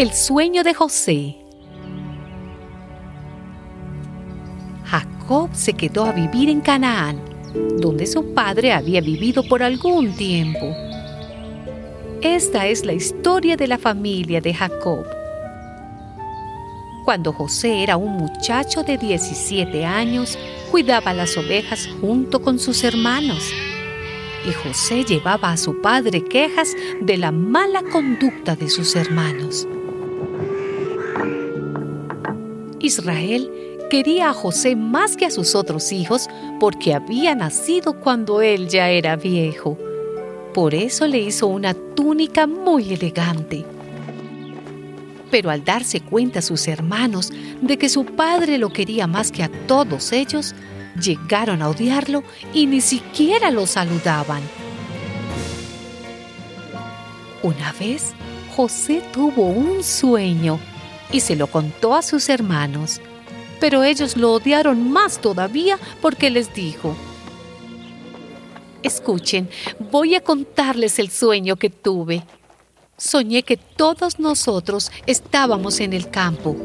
El sueño de José. Jacob se quedó a vivir en Canaán, donde su padre había vivido por algún tiempo. Esta es la historia de la familia de Jacob. Cuando José era un muchacho de 17 años, cuidaba las ovejas junto con sus hermanos. Y José llevaba a su padre quejas de la mala conducta de sus hermanos. Israel quería a José más que a sus otros hijos porque había nacido cuando él ya era viejo. Por eso le hizo una túnica muy elegante. Pero al darse cuenta sus hermanos de que su padre lo quería más que a todos ellos, llegaron a odiarlo y ni siquiera lo saludaban. Una vez, José tuvo un sueño y se lo contó a sus hermanos, pero ellos lo odiaron más todavía porque les dijo, Escuchen, voy a contarles el sueño que tuve. Soñé que todos nosotros estábamos en el campo,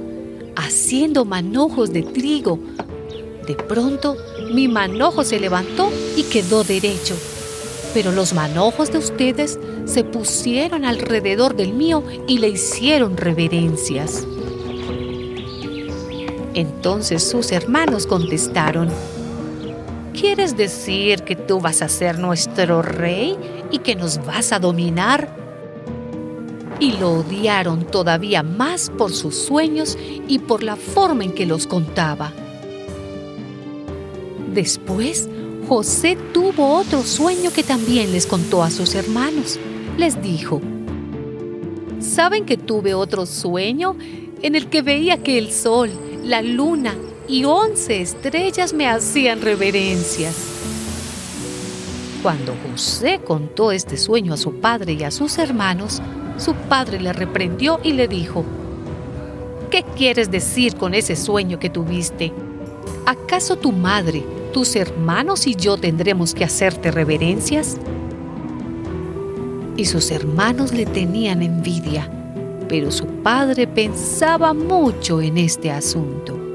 haciendo manojos de trigo. De pronto, mi manojo se levantó y quedó derecho, pero los manojos de ustedes se pusieron alrededor del mío y le hicieron reverencias. Entonces sus hermanos contestaron, ¿Quieres decir que tú vas a ser nuestro rey y que nos vas a dominar? Y lo odiaron todavía más por sus sueños y por la forma en que los contaba. Después, José tuvo otro sueño que también les contó a sus hermanos. Les dijo, ¿saben que tuve otro sueño en el que veía que el sol, la luna y once estrellas me hacían reverencias. Cuando José contó este sueño a su padre y a sus hermanos, su padre le reprendió y le dijo, ¿Qué quieres decir con ese sueño que tuviste? ¿Acaso tu madre, tus hermanos y yo tendremos que hacerte reverencias? Y sus hermanos le tenían envidia, pero su padre pensaba mucho en este asunto.